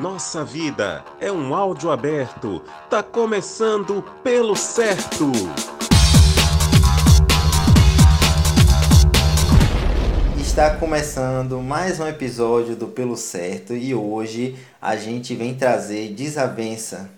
Nossa vida é um áudio aberto. Tá começando pelo certo. Está começando mais um episódio do Pelo Certo e hoje a gente vem trazer desavença.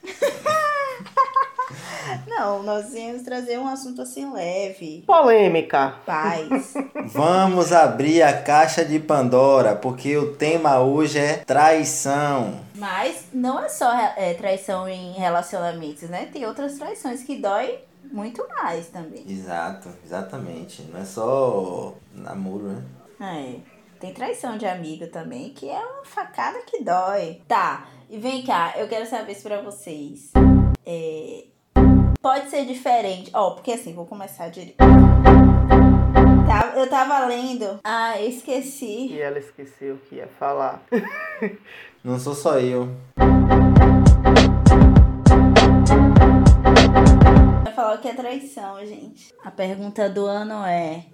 Não, nós íamos trazer um assunto assim leve. Polêmica. Paz. Vamos abrir a caixa de Pandora porque o tema hoje é traição. Mas não é só é, traição em relacionamentos, né? Tem outras traições que dói muito mais também. Exato, exatamente. Não é só namoro, né? É. Tem traição de amigo também, que é uma facada que dói. Tá, e vem cá, eu quero saber se pra vocês. É, pode ser diferente. Ó, porque assim, vou começar direito. Tá, eu tava lendo. Ah, eu esqueci. E ela esqueceu o que ia falar. Não sou só eu. Vai falar o que é traição, gente. A pergunta do ano é: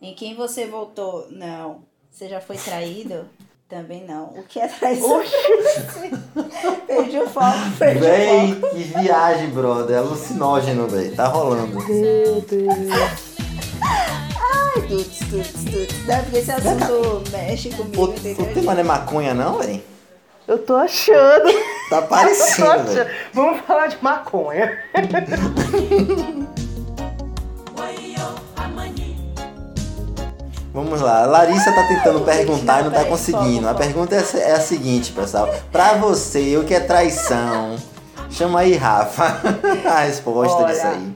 Em quem você votou? Não. Você já foi traído? Também não. O que é traição? perdi o foco, perdi Véi, o foco. que viagem, brother. É alucinógeno, velho. Tá rolando. Meu Deus. Ai, tuts, tuts, tuts. Não, porque esse assunto mexe O, comigo, o entendeu? tema não é maconha, não, velho? Eu tô achando. Tá parecendo, velho. Vamos falar de maconha. Vamos lá, a Larissa tá tentando perguntar e não tá conseguindo. A pergunta é, é a seguinte, pessoal. Pra você, o que é traição? Chama aí, Rafa, a resposta Olha. disso aí.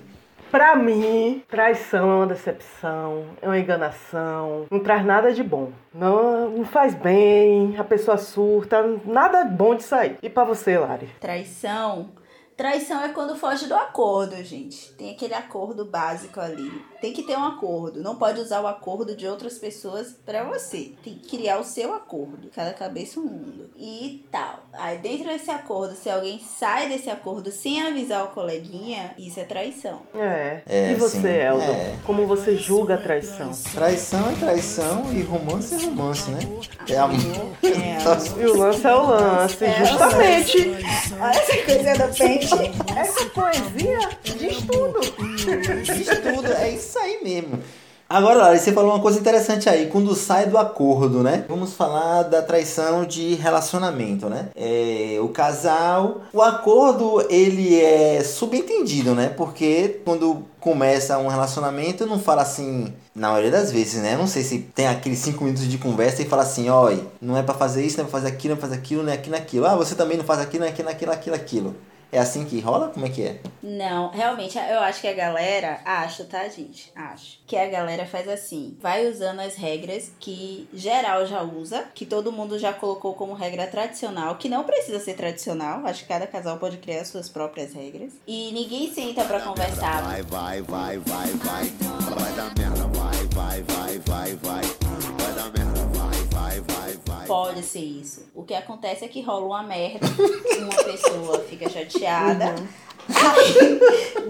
Pra mim, traição é uma decepção, é uma enganação, não traz nada de bom. Não, não faz bem, a pessoa surta, nada bom de sair. E pra você, Lari? Traição. Traição é quando foge do acordo, gente. Tem aquele acordo básico ali. Tem que ter um acordo. Não pode usar o acordo de outras pessoas pra você. Tem que criar o seu acordo. Cada cabeça um mundo. E tal. Aí dentro desse acordo, se alguém sai desse acordo sem avisar o coleguinha, isso é traição. É. É, e você, sim, Eldon? é. Como você julga a traição? Traição é traição e romance é romance, né? É amor. É. E o lance é o lance, É, justamente. Olha essa coisa do pente. Essa poesia diz tudo. Isso tudo, é isso aí mesmo. Agora, Larissa, você falou uma coisa interessante aí, quando sai do acordo, né? Vamos falar da traição de relacionamento, né? É, o casal, o acordo, ele é subentendido, né? Porque quando começa um relacionamento, não fala assim, na maioria das vezes, né? Eu não sei se tem aqueles cinco minutos de conversa e fala assim, ó, não é pra fazer isso, não é pra fazer aquilo, não é pra fazer aquilo, não é aquilo, não é aquilo. Ah, você também não faz aquilo, não é aquilo, não é aquilo, aquilo, aquilo. É assim que rola? Como é que é? Não, realmente, eu acho que a galera, acho, tá, gente? Acho. Que a galera faz assim, vai usando as regras que geral já usa, que todo mundo já colocou como regra tradicional, que não precisa ser tradicional, acho que cada casal pode criar suas próprias regras. E ninguém senta pra conversar. Vai, vai, vai, vai, vai. Vai dar merda, vai, vai, vai, vai, vai. Vai dar merda, vai, vai, vai. Pode ser isso. O que acontece é que rola uma merda, uma pessoa fica chateada. Aí,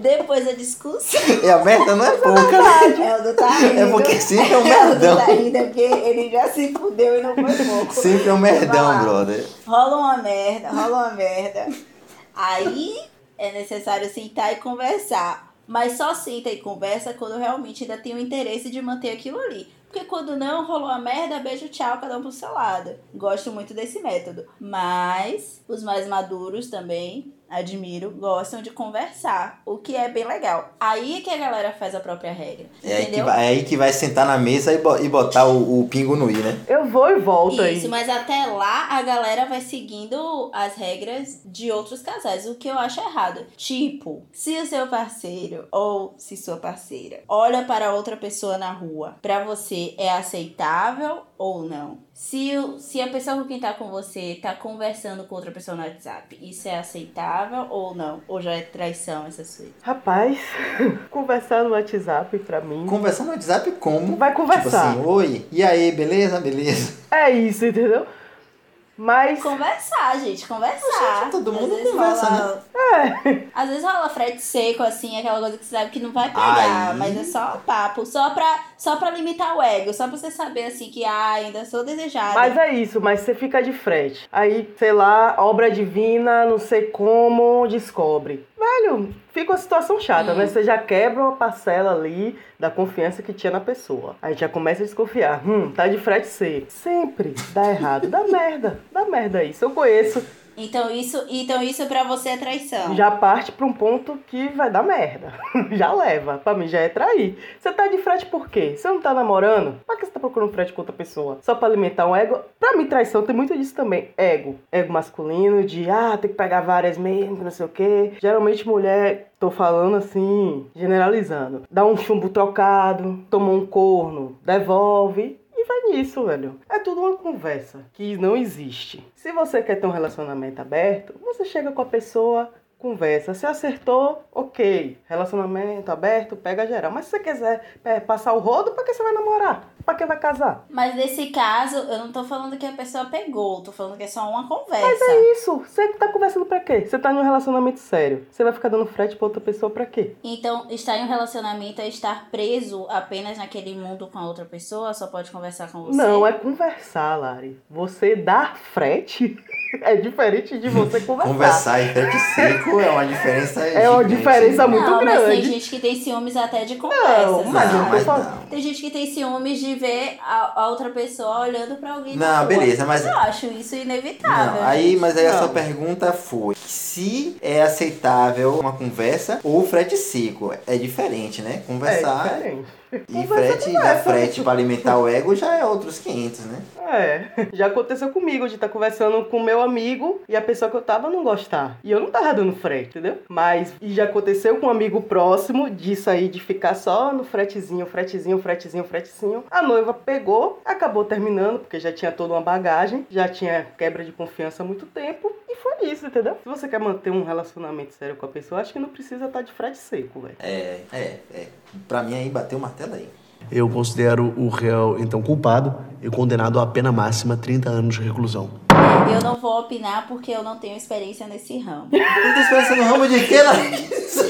depois da discussão. E a merda não é pouca. Eldo tá rindo. É porque sempre é um merdão. tá rindo é porque ele já se fudeu e não foi pouco. Sempre é um merdão, lá. brother. Rola uma merda, rola uma merda. Aí é necessário sentar e conversar. Mas só senta e conversa quando realmente ainda tem o interesse de manter aquilo ali. Porque quando não, rolou a merda, beijo, tchau, cada um pro seu lado. Gosto muito desse método. Mas os mais maduros também, admiro, gostam de conversar. O que é bem legal. Aí é que a galera faz a própria regra. É aí, que entendeu? vai, é aí que vai sentar na mesa e, bo- botar o, o pingo no i, né? Eu vou e volto Isso, aí. mas até lá a galera vai seguindo as regras de outros casais, o que eu acho errado. Tipo, se o seu parceiro ou se sua parceira olha para outra pessoa na rua, pra você é aceitável ou não? Se, o- se a pessoa com quem tá com você tá conversando com outra pessoa no WhatsApp, isso é aceitável ou não? Ou já é traição essas coisas? Rapaz, conversar no WhatsApp pra mim. Conversar no WhatsApp como? Vai conversar. Tipo assim, oi, e aí, beleza? Beleza. É isso, entendeu? Mas Conversar, gente, conversar. Gente, todo mundo conversa, rola- é, Às vezes rola frete seco, assim, aquela coisa que você sabe que não vai pegar, Aí. mas é só papo, só pra, só pra limitar o ego, só pra você saber, assim, que ah, ainda sou desejada. mas é isso, mas você fica de frete. Aí, sei lá, obra divina, não sei como, descobre. Velho, fica uma situação chata, Hum. né? Você já quebra uma parcela ali da confiança que tinha na pessoa. Aí já começa a desconfiar. Hum, tá de frete C. Sempre dá errado. Dá merda. Dá merda isso. Eu conheço. Então isso, então isso pra você é traição. Já parte pra um ponto que vai dar merda. já leva. Pra mim já é trair. Você tá de frete por quê? Você não tá namorando? Pra que você tá procurando frete com outra pessoa? Só pra alimentar um ego? Pra mim, traição tem muito disso também. Ego. Ego masculino, de ah, tem que pegar várias mesmo, não sei o quê. Geralmente mulher. Tô falando assim, generalizando. Dá um chumbo trocado, toma um corno, devolve. E vai nisso, velho. É tudo uma conversa que não existe. Se você quer ter um relacionamento aberto, você chega com a pessoa, conversa. Se acertou, ok. Relacionamento aberto, pega geral. Mas se você quiser é, passar o rodo, pra que você vai namorar? Pra que vai casar? Mas nesse caso, eu não tô falando que a pessoa pegou, tô falando que é só uma conversa. Mas é isso. Você tá conversando pra quê? Você tá em um relacionamento sério. Você vai ficar dando frete pra outra pessoa pra quê? Então, estar em um relacionamento é estar preso apenas naquele mundo com a outra pessoa, só pode conversar com você. Não, é conversar, Lari. Você dar frete é diferente de você conversar. Conversar e frete seco é uma diferença É uma gigante. diferença muito não, mas tem grande. gente que tem ciúmes até de conversa. Não, mas Não, mas não. Tem gente que tem ciúmes de ver a, a outra pessoa olhando pra alguém na Não, rua. beleza, mas- Eu acho isso inevitável. Não, aí, mas aí a sua Não. pergunta foi se é aceitável uma conversa ou frete seco. É diferente, né? É diferente. e frete, dar frete pra alimentar o ego já é outros 500, né? É, já aconteceu comigo de estar conversando com meu amigo e a pessoa que eu tava não gostar. E eu não tava dando frete, entendeu? Mas e já aconteceu com um amigo próximo disso aí de ficar só no fretezinho, fretezinho, fretezinho, fretezinho. A noiva pegou, acabou terminando, porque já tinha toda uma bagagem, já tinha quebra de confiança há muito tempo. E foi isso, entendeu? Se você quer manter um relacionamento sério com a pessoa, acho que não precisa estar de frete seco, velho. É, é, é. Pra mim aí bateu o martelo aí. Eu considero o réu, então, culpado e condenado a pena máxima 30 anos de reclusão. Eu não vou opinar porque eu não tenho experiência nesse ramo. Você tá esperando no ramo de quê, Larissa?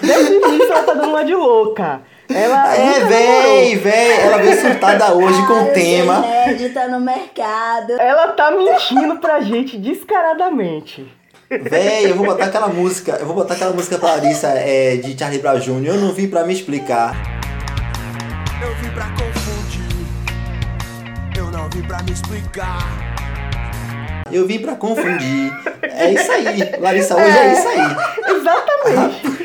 Desde o início ela tá dando uma de louca. Ela É, véi, véi. Ela veio surtada hoje com o tema. Nerd, tá no mercado. Ela tá mentindo pra gente descaradamente. Véi, eu vou botar aquela música. Eu vou botar aquela música pra Larissa é, de Charlie Brown Jr. Eu não vim pra me explicar. Eu vim pra confundir, eu não vim pra me explicar. Eu vim pra confundir. É isso aí. Larissa, hoje é, isso aí. Exatamente.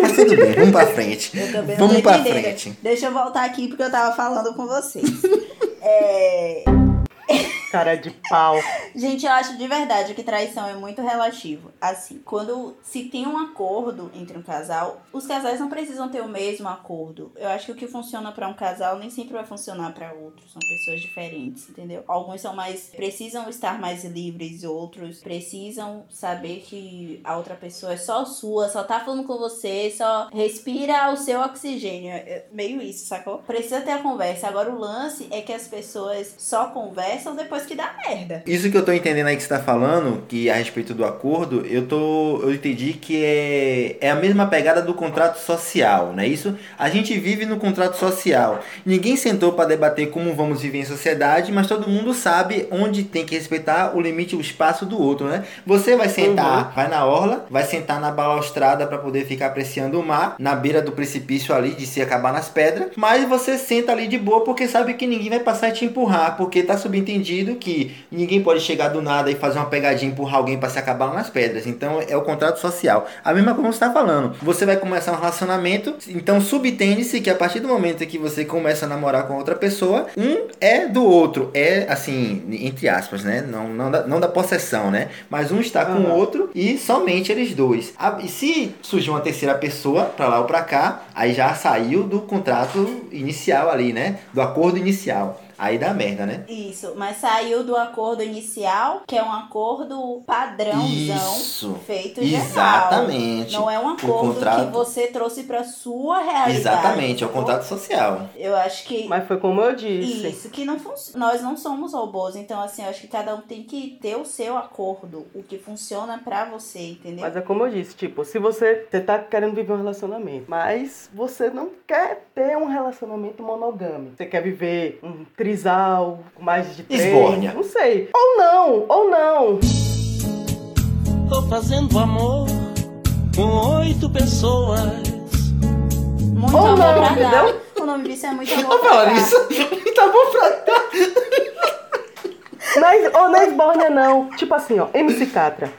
Mas tudo bem, vamos pra frente. Eu também não Vamos pra entendendo. frente. Deixa eu voltar aqui porque eu tava falando com vocês. é... Cara de pau. Gente, eu acho de verdade que traição é muito relativo. Assim, quando se tem um acordo entre um casal, os casais não precisam ter o mesmo acordo. Eu acho que o que funciona pra um casal nem sempre vai funcionar pra outro. São pessoas diferentes, entendeu? Alguns são mais precisam estar mais livres, outros precisam saber que a outra pessoa é só sua, só tá falando com você, só respira o seu oxigênio. É meio isso, sacou? Precisa ter a conversa. Agora o lance é que as pessoas só conversam depois que dá merda. Isso que eu tô entendendo aí que você tá falando, que a respeito do acordo, eu tô. Eu entendi que é, é a mesma pegada do contrato social, não é isso? A gente vive no contrato social. Ninguém sentou para debater como vamos viver em sociedade, mas todo mundo sabe onde tem que respeitar o limite, o espaço do outro, né? Você vai sentar, vai na orla, vai sentar na balaustrada para poder ficar apreciando o mar, na beira do precipício ali de se acabar nas pedras, mas você senta ali de boa porque sabe que ninguém vai passar e te empurrar, porque tá subentendido que ninguém pode chegar do nada e fazer uma pegadinha empurrar alguém para se acabar nas pedras. Então é o contrato social. A mesma coisa que você está falando. Você vai começar um relacionamento, então subtende-se que a partir do momento que você começa a namorar com outra pessoa, um é do outro. É assim, entre aspas, né? Não, não, da, não da possessão, né? Mas um está com o Aham. outro e somente eles dois. Ah, E se surgir uma terceira pessoa, para lá ou para cá, aí já saiu do contrato inicial ali, né? Do acordo inicial. Aí dá merda, né? Isso, mas saiu do acordo inicial, que é um acordo padrãozão Isso. feito geral. Exatamente. Não é um acordo contrato- que você trouxe pra sua realidade. Exatamente, é o contrato social. Eu acho que Mas foi como eu disse. Isso, que não funciona. Nós não somos robôs, então assim, eu acho que cada um tem que ter o seu acordo, o que funciona pra você, entendeu? Mas é como eu disse, tipo, se você, você tá querendo viver um relacionamento, mas você não quer ter um relacionamento monogâmico. Você quer viver um trisal mais de três. Esbórnia. Não sei. Ou não, ou não. Tô fazendo amor com oito pessoas. Muito Ou amor não, pra entendeu? dar. O nome disso é muito amor Tá pra falando dar. isso? tá bom pra cá. É, ou não é esbórnia, não. Tipo assim, ó, MC Catra.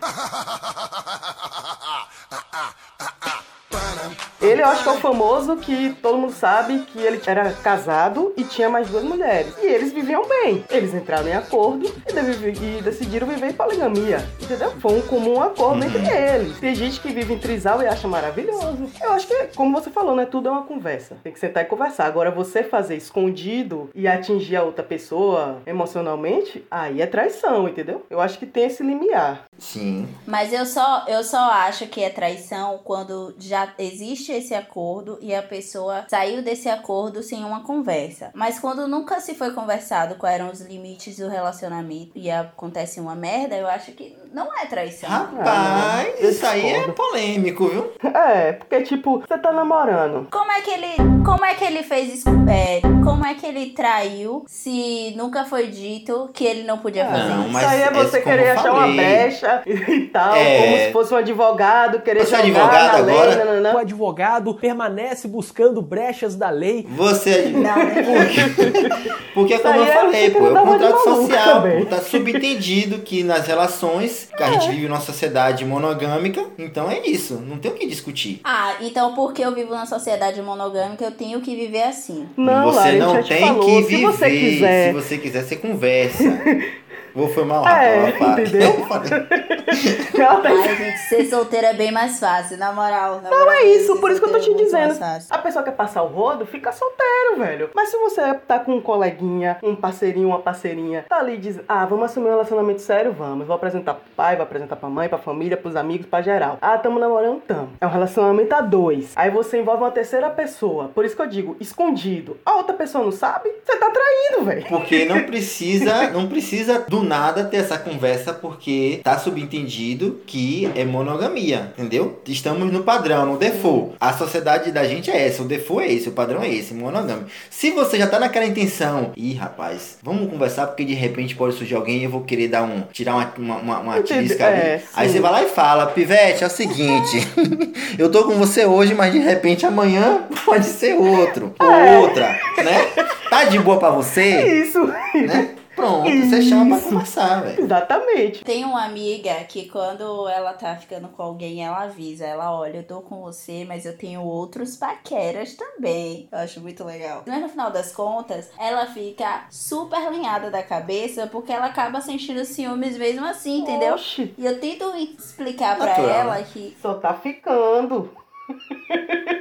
Ele eu acho que é o famoso que todo mundo sabe que ele era casado e tinha mais duas mulheres. E eles viviam bem. Eles entraram em acordo e, e decidiram viver em poligamia. Entendeu? Foi um comum acordo entre eles. Tem gente que vive em trisal e acha maravilhoso. Eu acho que, como você falou, né? Tudo é uma conversa. Tem que sentar e conversar. Agora, você fazer escondido e atingir a outra pessoa emocionalmente, aí é traição, entendeu? Eu acho que tem esse limiar. Sim. Mas eu só, eu só acho que é traição quando já existe esse acordo e a pessoa saiu desse acordo sem uma conversa. Mas quando nunca se foi conversado quais eram os limites do relacionamento e acontece uma merda, eu acho que não é traição. Rapaz, eu isso aí é polêmico, viu? É, porque, tipo, você tá namorando. Como é que ele, como é que ele fez isso? É, como é que ele traiu se nunca foi dito que ele não podia fazer Não, isso? mas Isso aí é é você querer achar uma brecha e tal, É. como se fosse um advogado, querer Você é advogado na lei, agora? nananã. O advogado permanece buscando brechas da lei. Você é Não, né? Porque é Isso como eu é falei, pô, é de contrato social. pô, Tá subentendido que nas relações que a É. gente vive numa sociedade monogâmica, então é isso. Não tem o que discutir. Ah, então porque eu vivo numa sociedade monogâmica, eu tenho que viver assim. Não, você Lari, a não gente já te tem falou, que se viver. você quiser. Se você quiser, você conversa. Vou foi mal É, Rafa. entendeu? Ela tá Ai, gente, ser solteira é bem mais fácil, na moral. Na Não moral é isso, por isso que eu tô te solteira é dizendo. mais fácil. A pessoa quer passar o rodo, fica solteiro, velho. Mas se você tá com um coleguinha, um parceirinho, uma parceirinha, tá ali e diz, ah, vamos assumir um relacionamento sério, vamos. Vou apresentar pro pai, vou apresentar pra mãe, pra família, pros amigos, pra geral. Ah, tamo namorando, tamo. É um relacionamento a dois. Aí você envolve uma terceira pessoa. Por isso que eu digo, escondido. A outra pessoa não sabe, você tá traindo, velho. Porque não precisa, não precisa do nada ter essa conversa, porque tá subentendido que é monogamia, entendeu? Estamos no padrão, no default. A sociedade da gente é essa, o default é esse, o padrão é esse, monogâmico. Se você já tá naquela intenção, ih, rapaz, vamos conversar porque de repente pode surgir alguém e eu vou querer dar um, tirar uma, uma, uma, uma tirisca ali. é, Aí você vai lá e fala, pivete, é o seguinte, eu tô com você hoje, mas de repente amanhã pode ser outro, ou É. outra, né? Tá de boa pra você? Isso. né? Pronto, você chama pra conversar, velho. Exatamente. Tem uma amiga que quando ela tá ficando com alguém, ela avisa. Ela, olha, eu tô com você, mas eu tenho outros paqueras também. Eu acho muito legal. Mas no final das contas, ela fica super alinhada da cabeça porque ela acaba sentindo ciúmes mesmo assim, entendeu? Oxi, E eu tento explicar pra Natural, ela que, só tá ficando.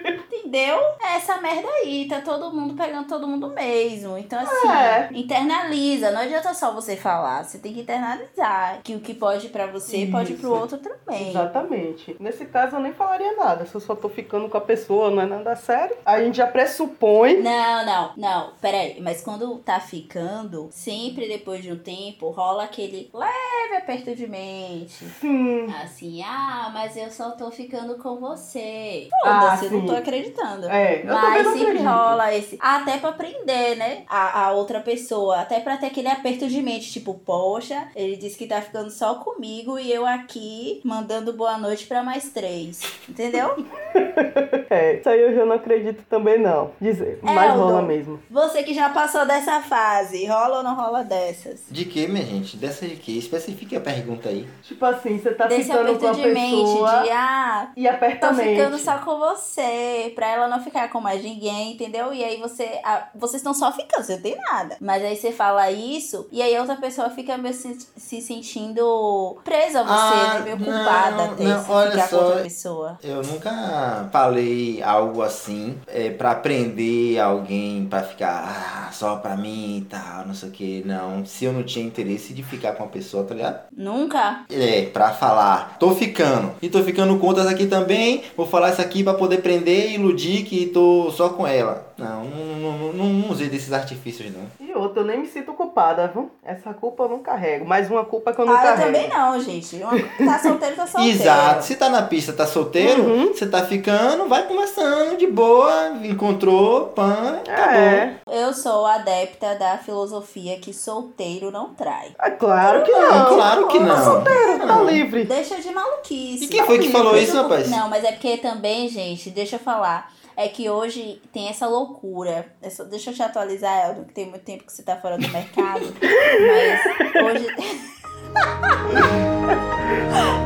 É essa merda aí, tá todo mundo pegando todo mundo mesmo. Então, assim, É. internaliza. Não adianta só você falar, você tem que internalizar. Que o que pode pra você pode pro Isso. outro também. Exatamente. Nesse caso eu nem falaria nada. Se eu só tô ficando com a pessoa, não é nada sério. A gente já pressupõe. Não, não, não, peraí, mas quando tá ficando, sempre depois de um tempo, rola aquele leve aperto de mente. Sim. Assim, ah, mas eu só tô ficando com você. Ah, Foda-se, eu não tô acreditando. É, eu também Mas não sempre acredito. rola esse. Até pra aprender, né? A, a outra pessoa. Até pra ter aquele aperto de mente. Tipo, poxa, ele disse que tá ficando só comigo e eu aqui mandando boa noite pra mais três. Entendeu? É, isso aí eu já não acredito também não. Dizer, É, mas rola dom. mesmo. Você que já passou dessa fase, rola ou não rola dessas? De que, minha gente? Dessa de que? Especifique a pergunta aí. Tipo assim, você tá Desse ficando com aperto a de mente, pessoa de ah, e aperta tô mente. ficando só com você, pra ela não ficar com mais ninguém, entendeu? E aí você, ah, vocês estão só ficando, você não tem nada. Mas aí você fala isso, e aí a outra pessoa fica meio se, se sentindo presa a você, Ah, né? Meio não, culpada até não, se olha ficar só. com outra pessoa. Eu nunca falei algo assim é, para prender alguém pra ficar ah, só pra mim e tal, não sei o que. Não, se eu não tinha interesse de ficar com a pessoa, tá ligado? Nunca. É, pra falar, tô ficando. E tô ficando com outras aqui também. Vou falar isso aqui pra poder prender e iludir que tô só com ela. Não, não, não, não, não usei desses artifícios, não. E outra, eu nem me sinto culpada, viu? Essa culpa eu não carrego. Mais uma culpa que eu não Ah, eu carrego. também não, gente. Uma- Tá solteiro, tá solteiro. Exato. Se tá na pista, tá solteiro, Uhum. você tá ficando, vai conversando de boa, encontrou, pan, acabou. É, Eu sou adepta da filosofia que solteiro não trai. é claro que Não, não. claro que Tá não. solteiro, tá livre. Deixa de maluquice. E quem foi que falou isso, rapaz? Não, mas é porque também, gente, deixa eu falar. É que hoje tem essa loucura. Só- deixa eu te atualizar, Eldo, que tem muito tempo que você tá fora do mercado. mas hoje.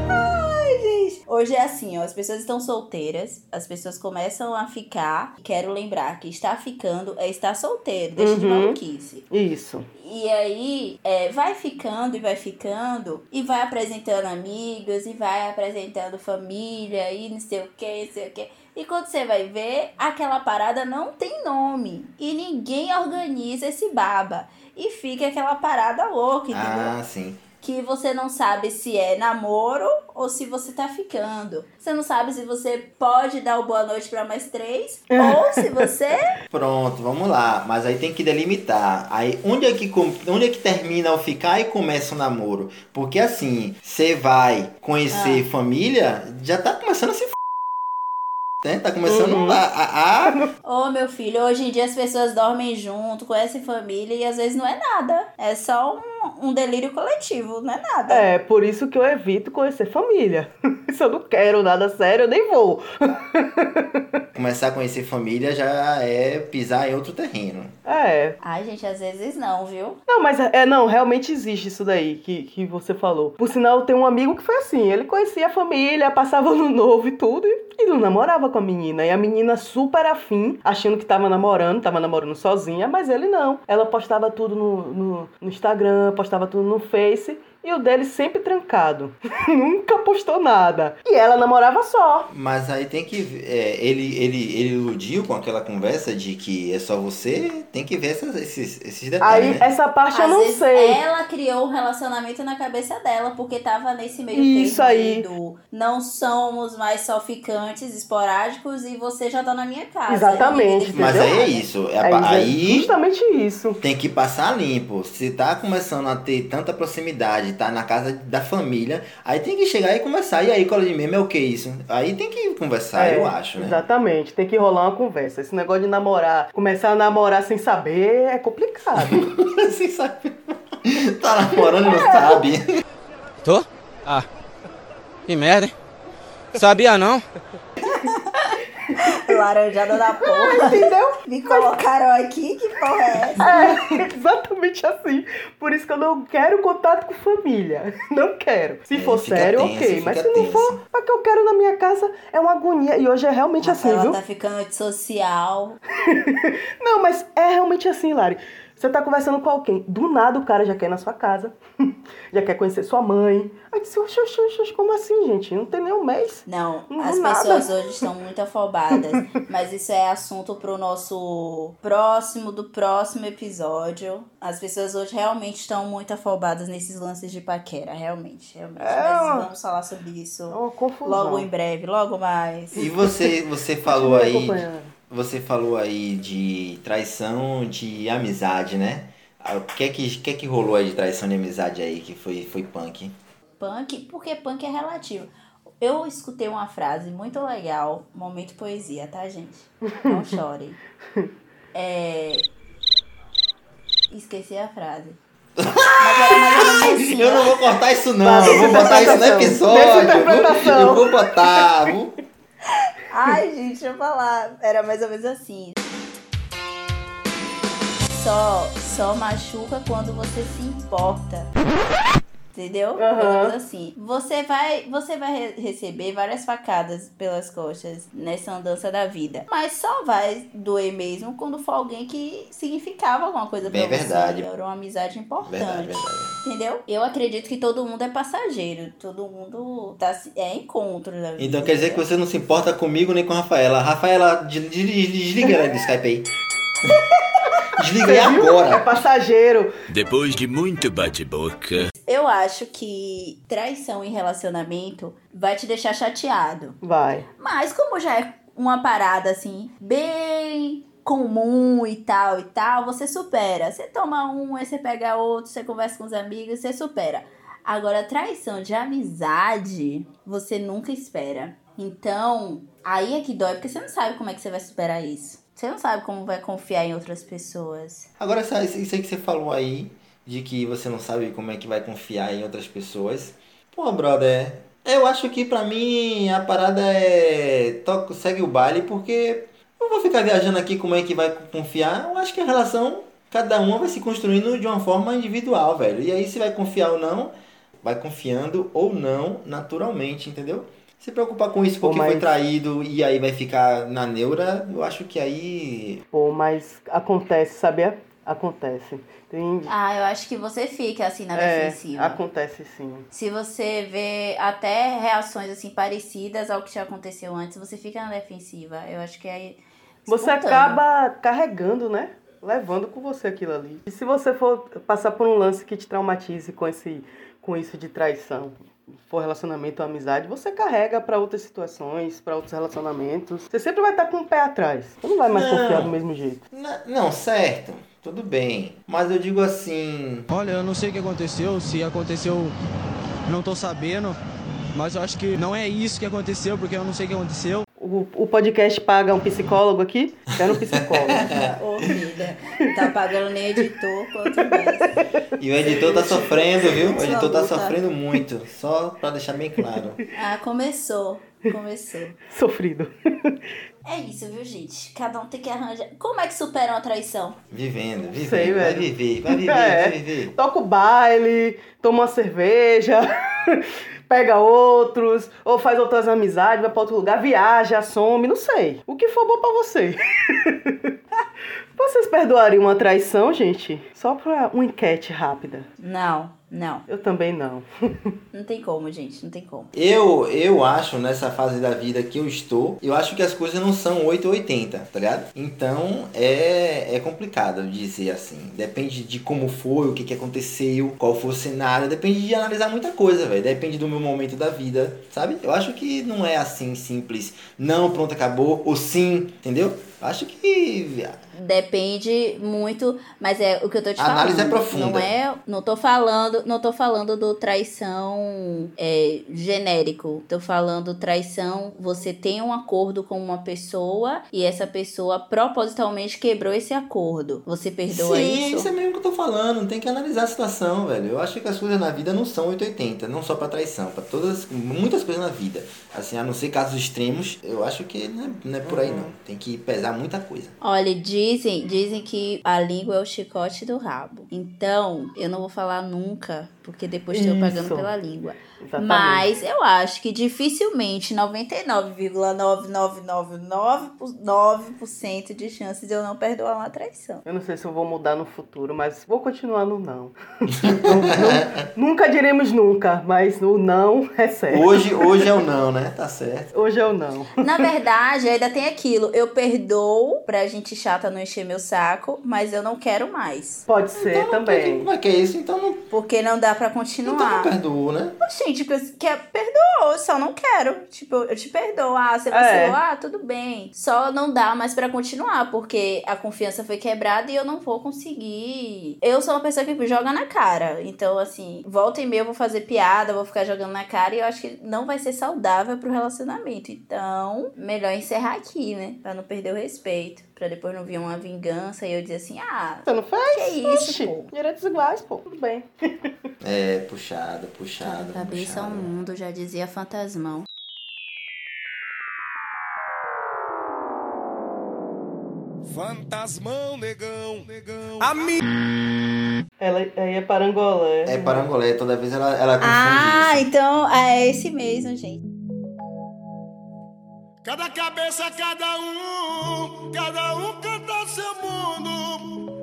Ai, gente. Hoje é assim, ó. As pessoas estão solteiras, as pessoas começam a ficar. Quero lembrar que estar ficando é estar solteiro. Deixa de Uhum. maluquice. Isso. E aí, é, vai ficando e vai ficando, e vai apresentando amigos, e vai apresentando família, e não sei o que, não sei o que. E quando você vai ver, aquela parada não tem nome. E ninguém organiza esse baba. E fica aquela parada louca, entendeu? Ah, sim. que você não sabe se é namoro ou se você tá ficando. Você não sabe se você pode dar o boa noite pra mais três ou se você. Pronto, vamos lá. Mas aí tem que delimitar. Aí onde é que, onde é que termina o ficar e começa o namoro? Porque assim, você vai conhecer família, já tá começando a se. Né? Tá começando Uhum. a, a, a- Ô meu filho, hoje em dia as pessoas dormem junto, conhecem família e às vezes não é nada. É só um, um delírio coletivo, não é nada. É, por isso que eu evito conhecer família. Se eu não quero nada sério, eu nem vou. começar a conhecer família já é pisar em outro terreno. É. Ai, gente, às vezes não, viu? Não, mas é, não, realmente existe isso daí que, que você falou. Por sinal, eu tenho um amigo que foi assim, ele conhecia a família, passava no novo e tudo, e, e não namorava com a menina. E a menina super afim, achando que tava namorando, tava namorando sozinha, mas ele não. Ela postava tudo no, no, no Instagram, postava tudo no Face, e o dele sempre trancado. Nunca postou nada. E ela namorava só. Mas aí tem que ver, é, ele, ele, ele iludiu com aquela conversa de que é só você, tem que ver essas- esses, esses detalhes, Aí, né? essa parte eu Às não vezes sei. ela criou um relacionamento na cabeça dela, porque tava nesse meio Isso aí. do não somos mais só ficantes esporádicos e você já tá na minha casa. Exatamente. Mas aí é isso. É, É aí justamente isso. tem que passar limpo. Se tá começando a ter tanta proximidade, tá na casa da família, aí tem que chegar e conversar. E aí, cola de meme é o que isso? Aí tem que conversar, É, eu acho, né? Exatamente, tem que rolar uma conversa. Esse negócio de namorar, começar a namorar sem saber é complicado. Sem saber. tá namorando e não sabe. Tô? Ah, que merda, hein? Sabia não? Laranjada da porra. Entendeu? Me colocaram aqui, que porra é essa? É, exatamente assim. Por isso que eu não quero contato com família. Não quero. Se É, for sério, tenso, ok. Mas se fica não tenso. for, o que eu quero na minha casa é uma agonia. E hoje é realmente assim, Ela viu? tá ficando antissocial. Não, mas é realmente assim, Lari. Você tá conversando com alguém, do nada o cara já quer ir na sua casa, já quer conhecer sua mãe. Aí disse, oxe, oxe, oxe, como assim, gente? Não tem nem um mês. Não, Não as nada. pessoas hoje estão muito afobadas. mas isso é assunto pro nosso próximo, do próximo episódio. As pessoas hoje realmente estão muito afobadas nesses lances de paquera, realmente. realmente. É. Mas vamos falar sobre isso É uma confusão. logo em breve, logo mais. E você, você falou aí. Você falou aí de traição de amizade, né? Ah, O que é que, que, é que rolou aí de traição de amizade aí que foi, foi punk? Punk, porque punk é relativo. Eu escutei uma frase muito legal, momento poesia, tá, gente? Não chorem. É... Esqueci a frase. Eu não vou cortar isso não, eu vou botar isso no episódio. Eu vou botar. vou- Ai, gente, deixa eu falar. Era mais ou menos assim. Só, só machuca quando você se importa. Entendeu? Menos assim. Você vai, você vai re- receber várias facadas pelas costas nessa andança da vida. Mas só vai doer mesmo quando for alguém que significava alguma coisa pra Bem você. verdade. Era uma amizade importante. Verdade, verdade. Entendeu? Eu acredito que todo mundo é passageiro. Todo mundo tá, é encontro na vida. Então quer dizer que você não se importa comigo nem com a Rafaela. Rafaela, de- de- de- desliga ela do Skype aí. Desliga aí É agora. passageiro. Depois de muito bate-boca. Eu acho que traição em relacionamento vai te deixar chateado. Vai. Mas como já é uma parada assim, bem comum e tal e tal, você supera. Você toma um, aí você pega outro, você conversa com os amigos, você supera. Agora, traição de amizade, você nunca espera. Então, aí é que dói, porque você não sabe como é que você vai superar isso. Você não sabe como vai confiar em outras pessoas. Agora, isso aí que você falou aí, de que você não sabe como é que vai confiar em outras pessoas. Pô, brother, eu acho que pra mim a parada é. Toca, segue o baile, porque eu vou ficar viajando aqui como é que vai confiar. Eu acho que a relação, cada uma vai se construindo de uma forma individual, velho. E aí, se vai confiar ou não, vai confiando ou não naturalmente, entendeu? Se preocupar com isso Pô, porque foi mas- traído e aí vai ficar na neura, eu acho que aí. Pô, mas acontece, sabia? Acontece. Tem... Ah, eu acho que você fica assim na É, defensiva. acontece sim. Se você vê até reações assim parecidas ao que já aconteceu antes, você fica na defensiva. Eu acho que é Você acaba carregando, né? Levando com você aquilo ali. E se você for passar por um lance que te traumatize com, esse, com isso de traição, for relacionamento ou amizade, você carrega pra outras situações, pra outros relacionamentos. Você sempre vai estar com o pé atrás. Você não vai mais Não. confiar do mesmo jeito. Na- Não, certo, tudo bem. Mas eu digo assim. Olha, eu não sei o que aconteceu, se aconteceu, não tô sabendo, mas eu acho que não é isso que aconteceu, porque eu não sei o que aconteceu. O, o podcast paga um psicólogo aqui? Quero um psicólogo. Ô, vida. Tá pagando nem editor, quanto mais. E o editor tá sofrendo, viu? O editor tá sofrendo muito. Só pra deixar bem claro. Ah, começou. Começou. Sofrido. É isso, viu, gente? Cada um tem que arranjar. Como é que supera uma traição? Vivendo, vivendo. Sei, vai velho. viver, vai viver, É. vai viver. Toca o baile, toma uma cerveja, pega outros, ou faz outras amizades, vai pra outro lugar, viaja, some, não sei. O que for bom pra você. Vocês perdoariam uma traição, gente? Só pra uma enquete rápida. Não, não. Eu também não. Não tem como, gente. Não tem como. Eu, eu acho, nessa fase da vida que eu estou, eu acho que as coisas não são 8 ou 80, tá ligado? Então é, é complicado dizer assim. Depende de como foi, o que, que aconteceu, qual foi o cenário. Depende de analisar muita coisa, velho. Depende do meu momento da vida, sabe? Eu acho que não é assim simples. Não, pronto, acabou. Ou sim, entendeu? Eu acho que Depende muito, mas é o que eu tô te A falando. análise é profunda. Não é, não tô falando, não tô falando do traição é, genérico. Tô falando traição, você tem um acordo com uma pessoa e essa pessoa propositalmente quebrou esse acordo. Você perdoa Sim, isso? isso é mesmo que eu tô falando. Tem que analisar a situação, velho. Eu acho que as coisas na vida não são 880, não só pra traição, pra todas, muitas coisas na vida. Assim, a não ser casos extremos, eu acho que não é, não é por aí não. Tem que pesar muita coisa. Olha, dizem, dizem que a língua é o chicote do rabo. Então, eu não vou falar nunca, porque depois estou pagando pela língua. Exatamente. Mas eu acho que dificilmente 99,9999% de chances de eu não perdoar uma traição. Eu não sei se eu vou mudar no futuro, mas vou continuar no não. Não- não- nunca diremos nunca, mas o não é certo. Hoje, hoje é o não, né? Tá certo. Hoje é o não. Na verdade, ainda tem aquilo. Eu perdoo pra gente chata não encher meu saco, mas eu não quero mais. Pode ser também. Como é que é isso? Então não, Porque não dá pra então não continuar. perdoou, né? Tipo, quer, perdoou, só não quero. Tipo, eu te perdoo. Ah, você vacilou, É. ah, tudo bem. Só não dá mais pra continuar, porque a confiança foi quebrada e eu não vou conseguir. Eu sou uma pessoa que joga na cara. Então, assim, volta e meia eu vou fazer piada, vou ficar jogando na cara e eu acho que não vai ser saudável pro relacionamento. Então, melhor encerrar aqui, né? Pra não perder o respeito. Pra depois não vir uma vingança e eu dizer assim, ah, Você não fez? que isso, Oxi, pô. Direitos iguais, pô. Tudo bem. É, puxada, puxada. Cabeça ao puxada. mundo, já dizia Fantasmão. Fantasmão, negão. A mim. Ela aí é parangolé. É parangolé, toda vez ela, ela confunde Ah, isso. então é esse mesmo, gente. Cada cabeça, cada um. Cada um canta seu mundo.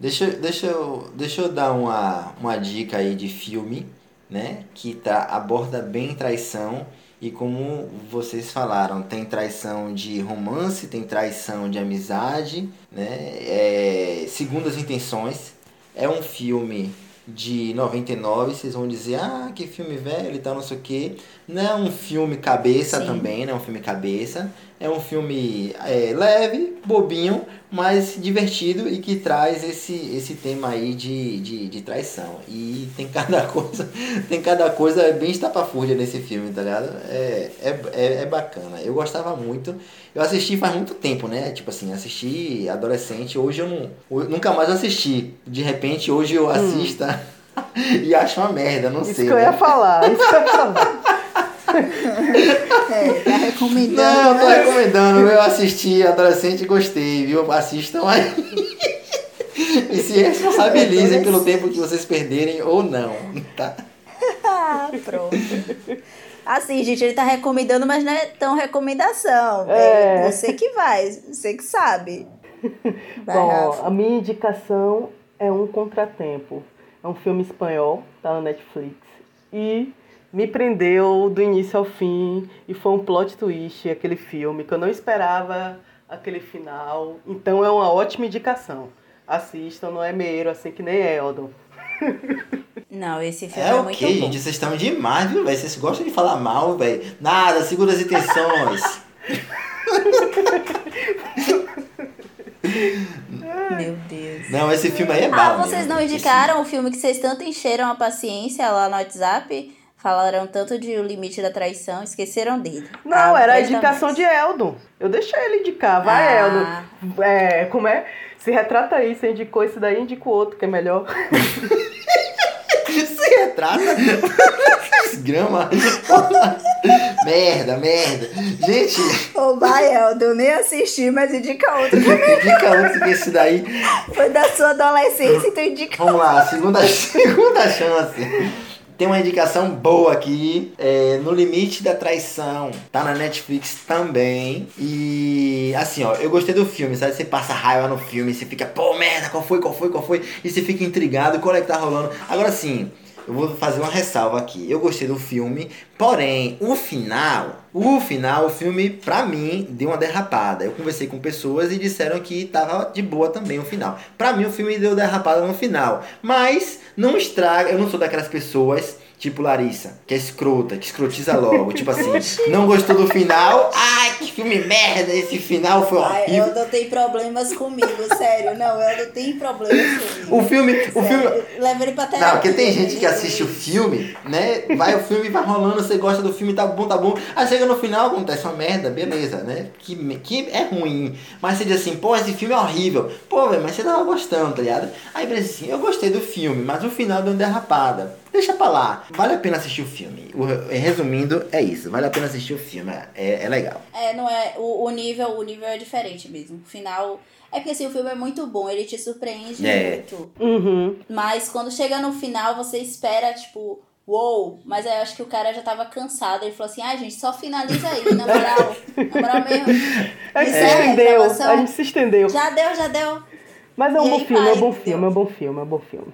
Deixa, deixa, eu, deixa eu dar uma, uma dica aí de filme, né? Que tá, aborda bem traição. E como vocês falaram, tem traição de romance, tem traição de amizade, né? É, segundo as intenções. É um filme de 99, vocês vão dizer, ah, que filme velho e tal, não sei o quê. Não é um filme cabeça Sim. também, não é um filme cabeça. É um filme é, leve, bobinho, mas divertido e que traz esse, esse tema aí de, de, de traição. E tem cada coisa, tem cada coisa bem estapafúrdia nesse filme, tá ligado? É, é, é, é bacana. Eu gostava muito. Eu assisti faz muito tempo, né? Tipo assim, assisti adolescente. Hoje eu não. eu nunca mais assisti. De repente, hoje eu assisto e acho uma merda, não Isso sei. que eu né? ia falar, isso que eu ia falar. É, tá recomendando. Não, tô né? recomendando. Eu assisti adolescente e gostei, viu? Assistam aí. E se responsabilizem pelo tempo que vocês perderem ou não, tá? Ah, pronto. Assim, gente, ele tá recomendando, mas não é tão recomendação. É. É você que vai, você que sabe. Vai, Bom, Rafa. a minha indicação é Um Contratempo. É um filme espanhol, tá na Netflix. E me prendeu do início ao fim. E foi um plot twist aquele filme, que eu não esperava aquele final. Então é uma ótima indicação. Assistam, não é meio assim que nem Eldon. Não, esse filme É é, o muito que, bom. gente? Vocês estão demais, viu, velho? Vocês gostam de falar mal, velho. Nada, segura as intenções. Meu Deus. Não, esse filme aí é Ah, bala vocês mesmo. não Esse- indicaram o filme que vocês tanto encheram a paciência lá no WhatsApp? Falaram tanto de O Limite da Traição, esqueceram dele. Não, Ah, era a indicação de Eldon. Eu deixei ele indicar. Vai, Ah. Eldon. É, como é? Se retrata aí, você indicou esse daí, indica o outro, que é melhor. Se retrata. Grama. merda, merda. Gente, Ô, vai, Eldo, eu nem assisti, mas indica outro. indica outro que esse daí. Foi da sua adolescência, então indica Vamos lá, segunda, segunda chance. Tem uma indicação boa aqui, é, No Limite da Traição. Tá na Netflix também. E assim, ó, eu gostei do filme, sabe? Você passa raiva no filme, você fica, pô, merda, qual foi, qual foi, qual foi? E você fica intrigado, qual é que tá rolando. Agora sim, eu vou fazer uma ressalva aqui. Eu gostei do filme, porém, o final, o final, o filme, pra mim, deu uma derrapada. Eu conversei com pessoas e disseram que tava de boa também o final. Pra mim, o filme deu derrapada no final. Mas, não estraga, eu não sou daquelas pessoas. Tipo Larissa, que é escrota, que escrotiza logo. tipo assim, não gostou do final? Ai, que filme merda! Esse final foi Ai, horrível. Eldo tem problemas comigo, sério. Não, Eldo tem problemas comigo. O filme, o filme, Leva ele pra terapia. Não, porque tem gente que meu assiste o filme, né? Vai o filme, vai rolando, você gosta do filme, tá bom, tá bom. Aí chega no final, acontece uma merda, beleza, né? Que, que é ruim. Mas você diz assim, pô, esse filme é horrível. Pô, velho, mas você tava gostando, tá ligado? Aí você assim, eu gostei do filme, mas o final deu uma derrapada. Deixa pra lá. Vale a pena assistir o filme. O- resumindo, é isso. Vale a pena assistir o filme. É, é legal. É, não é. O, o nível, o nível é diferente mesmo. O final. É porque assim, o filme é muito bom, ele te surpreende É. muito. Uhum. Mas quando chega no final, você espera, tipo, uou, mas aí eu acho que o cara já tava cansado. Ele falou assim, ai gente, só finaliza aí, na moral. na moral mesmo. A gente se Encerra estendeu, a gente se estendeu. Já deu, já deu. Mas é um E bom aí filme, é um bom filme, é um bom filme, é um bom filme.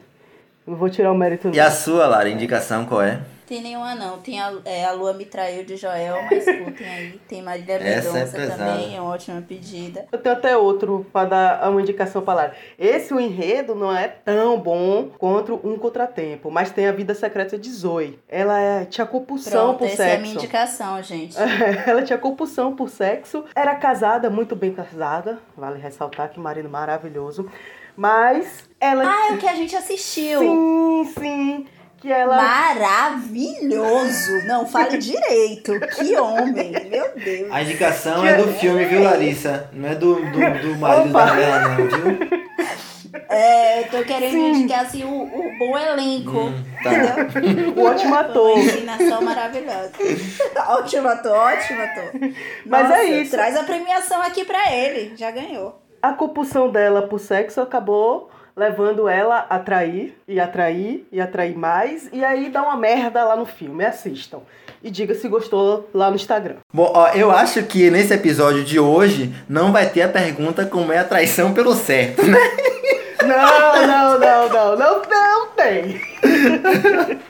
Não vou tirar o mérito E a sua, Lara, indicação qual é? Tem nenhuma não. Tem a, é, a Lua Me Traiu de Joel, mas escutem aí. Tem Marília Essa é Mendonça pesada. também, é uma ótima pedida. Eu tenho até outro para dar uma indicação para Lara. Esse o enredo não é tão bom quanto um contratempo, mas tem a vida secreta de Zoe. Ela é, tinha compulsão Pronto, por essa é a minha sexo. indicação, gente. Ela tinha compulsão por sexo, era casada, muito bem casada, vale ressaltar que marido maravilhoso. Mas ela. Ah, é o que a gente assistiu. Sim, sim. Que ela. Maravilhoso! Não, fale direito. Que homem, meu Deus. A indicação é do filme, viu, Larissa? Não é do, do, do marido Opa. da dela, não, viu? É, eu tô querendo Sim. indicar assim, o, o bom elenco. Hum, tá. O ótimo ator. Uma inclinação maravilhosa. ótimo ator, ótimo ator. Mas Nossa, é isso. Traz a premiação aqui pra ele. Já ganhou. A compulsão dela por sexo acabou levando ela a trair e atrair e atrair mais. E aí dá uma merda lá no filme. Assistam. E diga se gostou lá no Instagram. Bom, ó, eu acho que nesse episódio de hoje não vai ter a pergunta como é a traição pelo certo, né? Não, não, não, não, não, não tem.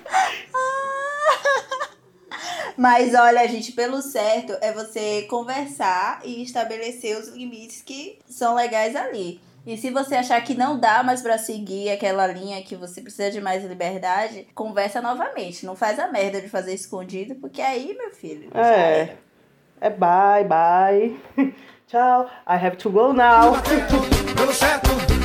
Mas olha, gente, pelo certo é você conversar e estabelecer os limites que são legais ali. E se você achar que não dá mais pra seguir aquela linha que você precisa de mais liberdade, conversa novamente. Não faz a merda de fazer escondido, porque aí, meu filho. É. É bye, bye. Tchau. I have to go now. Pelo certo.